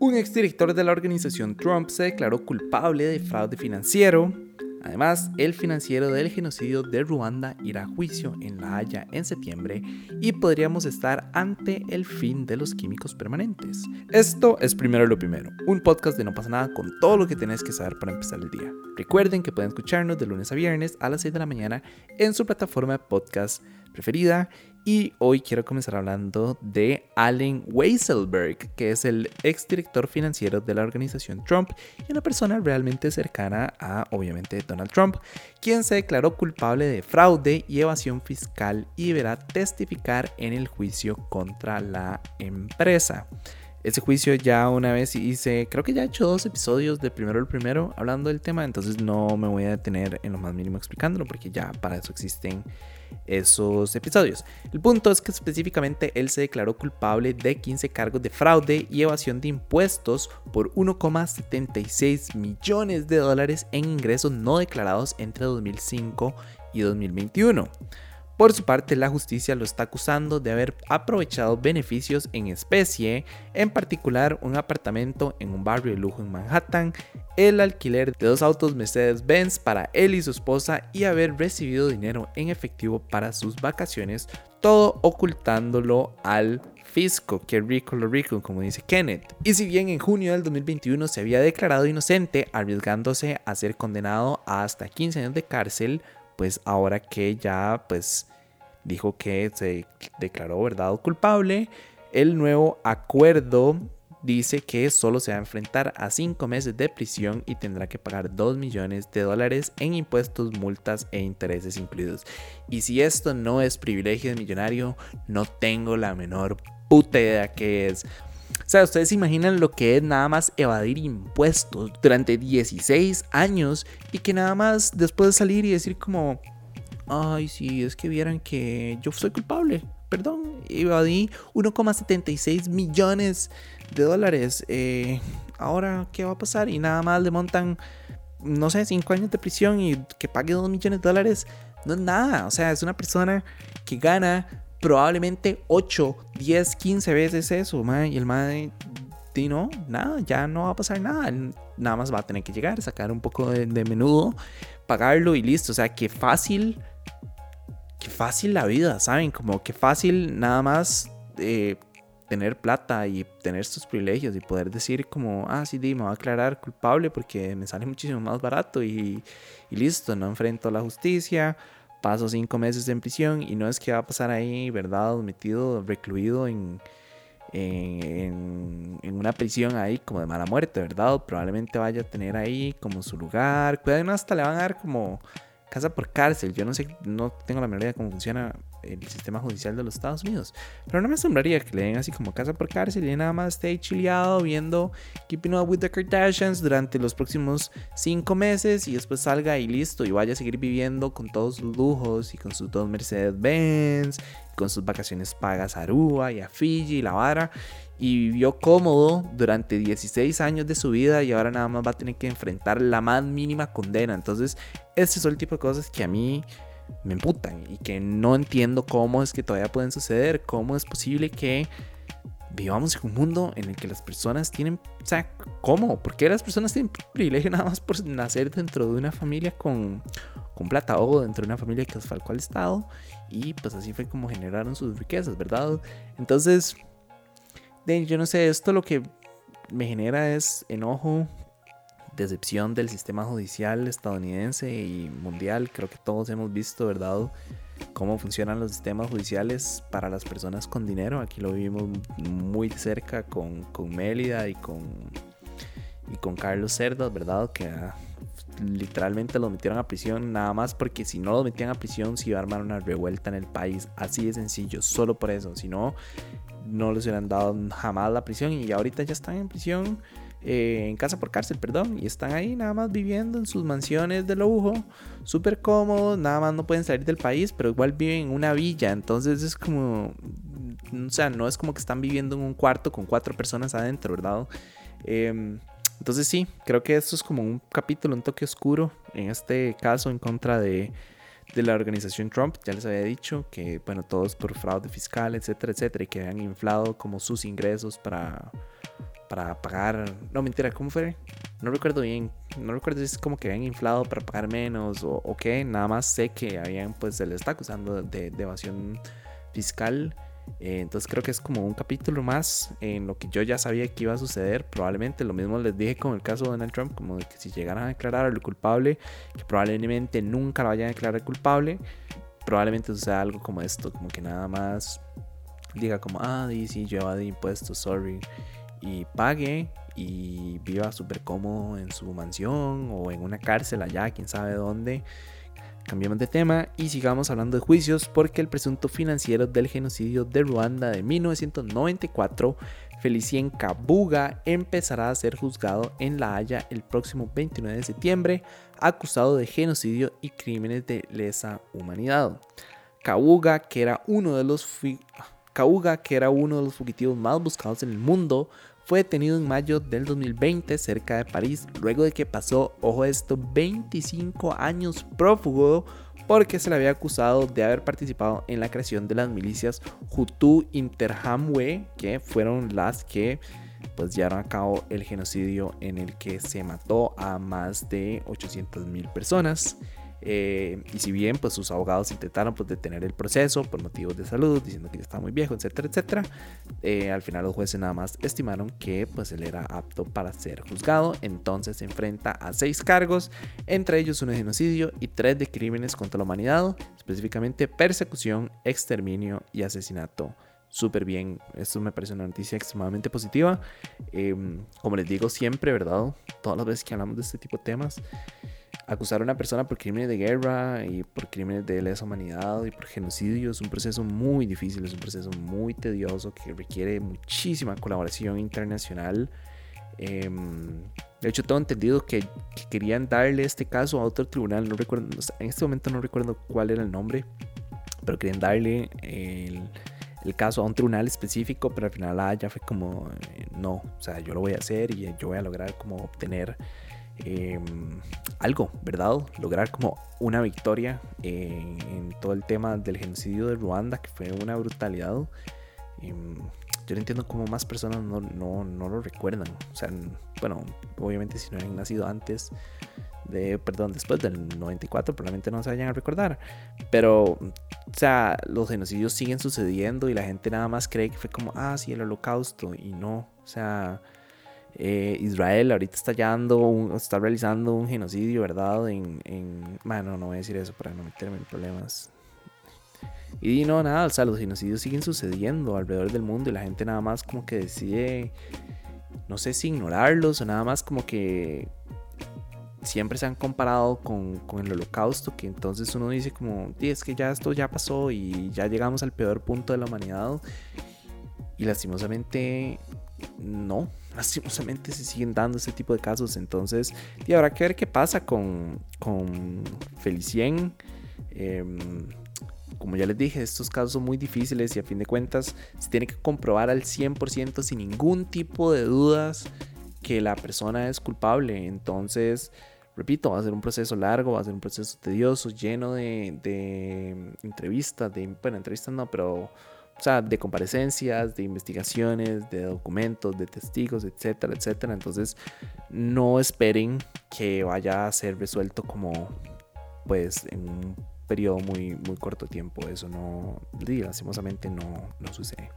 Un exdirector de la organización Trump se declaró culpable de fraude financiero. Además, el financiero del genocidio de Ruanda irá a juicio en La Haya en septiembre y podríamos estar ante el fin de los químicos permanentes. Esto es primero lo primero, un podcast de no pasa nada con todo lo que tenés que saber para empezar el día. Recuerden que pueden escucharnos de lunes a viernes a las 6 de la mañana en su plataforma de podcast preferida y hoy quiero comenzar hablando de Allen Weisselberg, que es el exdirector financiero de la organización Trump y una persona realmente cercana a, obviamente, Donald Trump, quien se declaró culpable de fraude y evasión fiscal y deberá testificar en el juicio contra la empresa. Ese juicio ya una vez hice, creo que ya he hecho dos episodios de primero el primero hablando del tema, entonces no me voy a detener en lo más mínimo explicándolo porque ya para eso existen esos episodios. El punto es que específicamente él se declaró culpable de 15 cargos de fraude y evasión de impuestos por 1,76 millones de dólares en ingresos no declarados entre 2005 y 2021. Por su parte, la justicia lo está acusando de haber aprovechado beneficios en especie, en particular un apartamento en un barrio de lujo en Manhattan, el alquiler de dos autos Mercedes-Benz para él y su esposa y haber recibido dinero en efectivo para sus vacaciones, todo ocultándolo al fisco, que rico lo rico, como dice Kenneth. Y si bien en junio del 2021 se había declarado inocente, arriesgándose a ser condenado a hasta 15 años de cárcel, pues ahora que ya pues dijo que se declaró verdad culpable, el nuevo acuerdo dice que solo se va a enfrentar a 5 meses de prisión y tendrá que pagar 2 millones de dólares en impuestos, multas e intereses incluidos. Y si esto no es privilegio de millonario, no tengo la menor puta idea que es. O sea, ustedes imaginan lo que es nada más evadir impuestos durante 16 años y que nada más después de salir y decir como, ay, sí, es que vieran que yo soy culpable, perdón, evadí 1,76 millones de dólares. Eh, ahora, ¿qué va a pasar? Y nada más le montan, no sé, 5 años de prisión y que pague 2 millones de dólares. No es nada, o sea, es una persona que gana probablemente 8, 10, 15 veces eso, y el madre, y no, nada, ya no va a pasar nada, nada más va a tener que llegar, sacar un poco de, menudo, pagarlo y listo, o sea, qué fácil, qué fácil la vida, ¿saben? Como que fácil nada más eh, tener plata y tener estos privilegios y poder decir como, ah, sí, me va a aclarar culpable porque me sale muchísimo más barato y, y listo, no enfrento la justicia, paso cinco meses en prisión y no es que va a pasar ahí, ¿verdad? Metido, recluido en, en, en, una prisión ahí como de mala muerte, ¿verdad? Probablemente vaya a tener ahí como su lugar. Pueden hasta le van a dar como casa por cárcel. Yo no sé, no tengo la menor idea de cómo funciona el sistema judicial de los Estados Unidos. Pero no me asombraría que le den así como casa por cárcel y nada más esté chileado viendo Keeping Up with the Kardashians durante los próximos cinco meses y después salga y listo y vaya a seguir viviendo con todos sus lujos y con sus dos Mercedes-Benz, con sus vacaciones pagas a Aruba y a Fiji y la vara. Y vivió cómodo durante 16 años de su vida y ahora nada más va a tener que enfrentar la más mínima condena. Entonces, ese es el tipo de cosas que a mí me emputan y que no entiendo cómo es que todavía pueden suceder, cómo es posible que vivamos en un mundo en el que las personas tienen, o sea, ¿cómo? ¿Por qué las personas tienen privilegio nada más por nacer dentro de una familia con, con plata o dentro de una familia que falcó al Estado? Y pues así fue como generaron sus riquezas, ¿verdad? Entonces, yo no sé, esto lo que me genera es enojo, decepción del sistema judicial estadounidense y mundial. Creo que todos hemos visto, ¿verdad? Cómo funcionan los sistemas judiciales para las personas con dinero. Aquí lo vivimos muy cerca con, con Mélida y con, y con Carlos Cerdas, ¿verdad? Que ah, literalmente lo metieron a prisión nada más porque si no lo metían a prisión se iba a armar una revuelta en el país. Así de sencillo, solo por eso. Si no, no les hubieran dado jamás la prisión y ahorita ya están en prisión eh, en casa por cárcel, perdón, y están ahí nada más viviendo en sus mansiones de lujo, súper cómodos, nada más no pueden salir del país, pero igual viven en una villa, entonces es como, o sea, no es como que están viviendo en un cuarto con cuatro personas adentro, ¿verdad? Em, entonces sí, creo que esto es como un capítulo, un toque oscuro, en este caso en contra de, de la organización Trump, ya les había dicho que, bueno, todos por fraude fiscal, etcétera, etcétera, y que han inflado como sus ingresos para para pagar. No, mentira, ¿cómo fue? No recuerdo bien. No recuerdo si es como que habían inflado para pagar menos o, o qué. Nada más sé que habían, pues se les está acusando de, de evasión fiscal. Eh, entonces creo que es como un capítulo más en lo que yo ya sabía que iba a suceder. Probablemente lo mismo les dije con el caso de Donald Trump, como de que si llegaran a declarar al culpable, que probablemente nunca lo vayan a declarar culpable, probablemente suceda algo como esto, como que nada más diga como, ah, sí, yo evadí impuestos, sorry, y pague y viva súper cómodo en su mansión o en una cárcel allá, quién sabe dónde. Cambiamos de tema y sigamos hablando de juicios porque el presunto financiero del genocidio de Ruanda de 1994, Felicien Kabuga, empezará a ser juzgado en La Haya el próximo 29 de septiembre, acusado de genocidio y crímenes de lesa humanidad. Kabuga, que era uno de los Kabuga, que era uno de los fugitivos más buscados en el mundo, fue detenido en mayo del 2020 cerca de París, luego de que pasó, ojo esto, 25 años prófugo porque se le había acusado de haber participado en la creación de las milicias Hutu Interhamwe, que fueron las que pues llevaron a cabo el genocidio en el que se mató a más de 800.000 personas. Eh, y si bien pues sus abogados intentaron pues detener el proceso por motivos de salud, diciendo que ya estaba muy viejo, etcétera, etcétera, eh, al final los jueces nada más estimaron que pues él era apto para ser juzgado. Entonces se enfrenta a seis cargos, entre ellos uno de genocidio y tres de crímenes contra la humanidad, específicamente persecución, exterminio y asesinato súper bien. Esto me parece una noticia extremadamente positiva. Em, como les digo siempre, ¿verdad? Todas las veces que hablamos de este tipo de temas, acusar a una persona por crímenes de guerra y por crímenes de lesa humanidad y por genocidio es un proceso muy difícil, es un proceso muy tedioso que requiere muchísima colaboración internacional. Em, de hecho, tengo entendido que, querían darle este caso a otro tribunal, no recuerdo, en este momento no recuerdo cuál era el nombre, pero querían darle el, el caso a un tribunal específico, pero al final ah, ya fue como, eh, no, o sea, yo lo voy a hacer y yo voy a lograr como obtener Em, algo, ¿verdad? Lograr como una victoria en, todo el tema del genocidio de Ruanda, que fue una brutalidad. Em, yo no entiendo cómo más personas no, no, lo recuerdan. O sea, bueno, obviamente si no han nacido antes de, perdón, después del 94, probablemente no se vayan a recordar. Pero, o sea, los genocidios siguen sucediendo y la gente nada más cree que fue como, ah, sí, el holocausto. Y no, o sea, eh, Israel ahorita está, está realizando un genocidio, ¿verdad? En, en, Bueno, no voy a decir eso para no meterme en problemas. Y no, nada, o sea, los genocidios siguen sucediendo alrededor del mundo y la gente nada más como que decide, no sé si ignorarlos o nada más como que siempre se han comparado con, con el holocausto, que entonces uno dice como, es que ya esto ya pasó y ya llegamos al peor punto de la humanidad. Y lastimosamente no, lastimosamente se siguen dando ese tipo de casos. Entonces, y habrá que ver qué pasa con, con Felicien. Em, como ya les dije, estos casos son muy difíciles y a fin de cuentas se tiene que comprobar al 100% sin ningún tipo de dudas que la persona es culpable. Entonces, repito, va a ser un proceso largo, va a ser un proceso tedioso, lleno de, de entrevistas, de, bueno, entrevistas no, pero o sea, de comparecencias, de investigaciones, de documentos, de testigos, etcétera, etcétera. Entonces, no esperen que vaya a ser resuelto como, pues, en un periodo muy, muy corto tiempo. Eso no, lastimosamente, no, no sucede.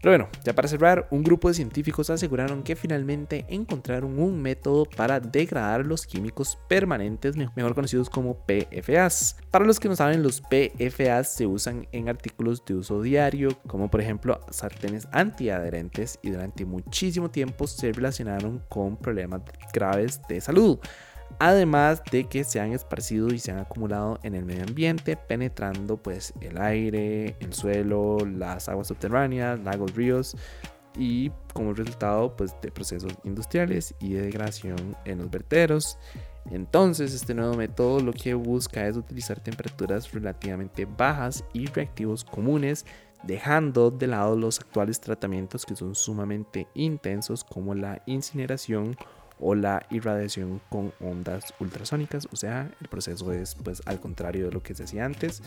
Pero bueno, ya para cerrar, un grupo de científicos aseguraron que finalmente encontraron un método para degradar los químicos permanentes, mejor conocidos como PFAS. Para los que no saben, los PFAS se usan en artículos de uso diario, como por ejemplo sartenes antiadherentes, y durante muchísimo tiempo se relacionaron con problemas graves de salud además de que se han esparcido y se han acumulado en el medio ambiente, penetrando pues el aire, el suelo, las aguas subterráneas, lagos, ríos y como resultado pues de procesos industriales y de degradación en los vertederos. Entonces este nuevo método lo que busca es utilizar temperaturas relativamente bajas y reactivos comunes dejando de lado los actuales tratamientos que son sumamente intensos como la incineración o la irradiación con ondas ultrasónicas. O sea, el proceso es pues al contrario de lo que se hacía antes.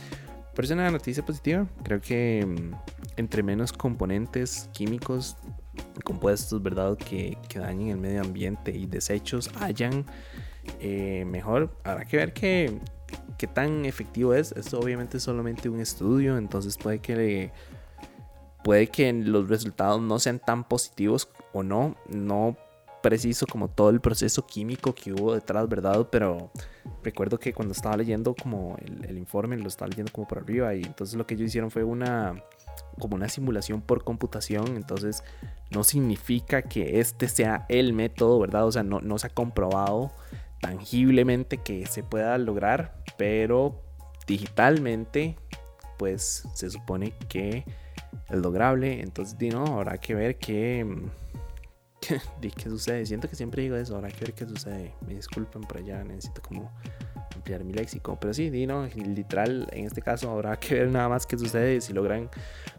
Pero es una noticia positiva. Creo que mm, entre menos componentes químicos compuestos, ¿verdad? Que, que dañen el medio ambiente y desechos hayan, eh, mejor habrá que ver qué, qué tan efectivo es. Esto obviamente es solamente un estudio, entonces puede que puede que los resultados no sean tan positivos o no, no preciso como todo el proceso químico que hubo detrás, ¿verdad? Pero recuerdo que cuando estaba leyendo como el, informe, lo estaba leyendo como por arriba y entonces lo que ellos hicieron fue una como una simulación por computación, entonces no significa que este sea el método, ¿verdad? O sea, no, no se ha comprobado tangiblemente que se pueda lograr, pero digitalmente pues se supone que es lograble, entonces no, habrá que ver qué, qué, qué sucede, siento que siempre digo eso, habrá que ver qué sucede, me disculpen por allá, necesito como ampliar mi léxico. Pero sí, Dino, literal, en este caso habrá que ver nada más qué sucede, si logran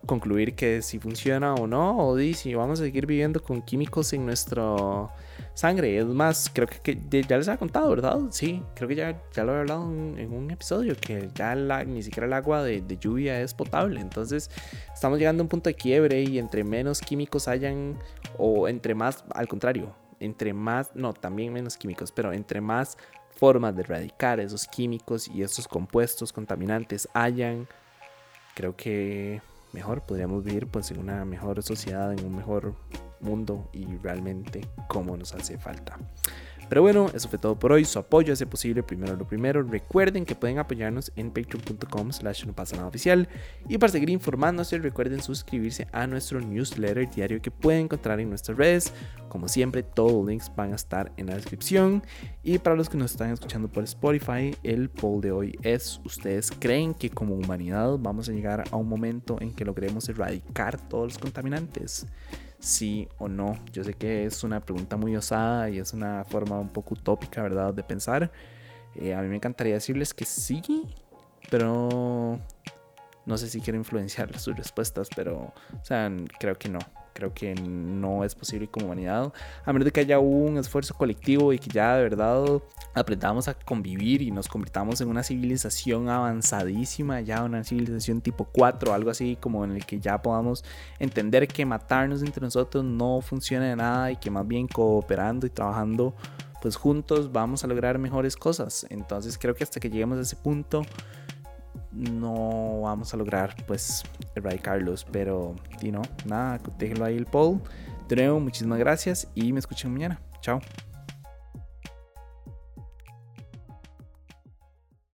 concluir que si funciona o no, o si vamos a seguir viviendo con químicos en nuestro sangre. Es más, creo que, ya les ha contado, ¿verdad? Sí, creo que ya, ya lo he hablado en, un episodio, que ya ni siquiera el agua de, de, lluvia es potable. Entonces, estamos llegando a un punto de quiebre y entre menos químicos hayan, o entre más, al contrario, entre más, no, también menos químicos, pero entre más formas de erradicar esos químicos y esos compuestos contaminantes hayan, creo que mejor podríamos vivir pues en una mejor sociedad, en un mejor mundo y realmente como nos hace falta. Pero bueno, eso fue todo por hoy. Su apoyo hace posible primero lo primero. Recuerden que pueden apoyarnos en patreon.com slash no pasa nada oficial. Y para seguir informándose, recuerden suscribirse a nuestro newsletter diario que pueden encontrar en nuestras redes. Como siempre, todos los links van a estar en la descripción. Y para los que nos están escuchando por Spotify, el poll de hoy es, ¿ustedes creen que como humanidad vamos a llegar a un momento en que logremos erradicar todos los contaminantes? Sí o no. Yo sé que es una pregunta muy osada y es una forma un poco utópica, ¿verdad?, de pensar. Eh, a mí me encantaría decirles que sí, pero no sé si quiero influenciar sus respuestas, pero, o sea, creo que no creo que no es posible como humanidad, a menos de que haya un esfuerzo colectivo y que ya de verdad aprendamos a convivir y nos convirtamos en una civilización avanzadísima, ya una civilización tipo 4, algo así como en el que ya podamos entender que matarnos entre nosotros no funciona de nada y que más bien cooperando y trabajando pues juntos vamos a lograr mejores cosas. Entonces creo que hasta que lleguemos a ese punto no vamos a lograr pues erradicarlos, pero y no, nada, déjenlo ahí el poll. De nuevo, muchísimas gracias y me escuchan mañana. Chao.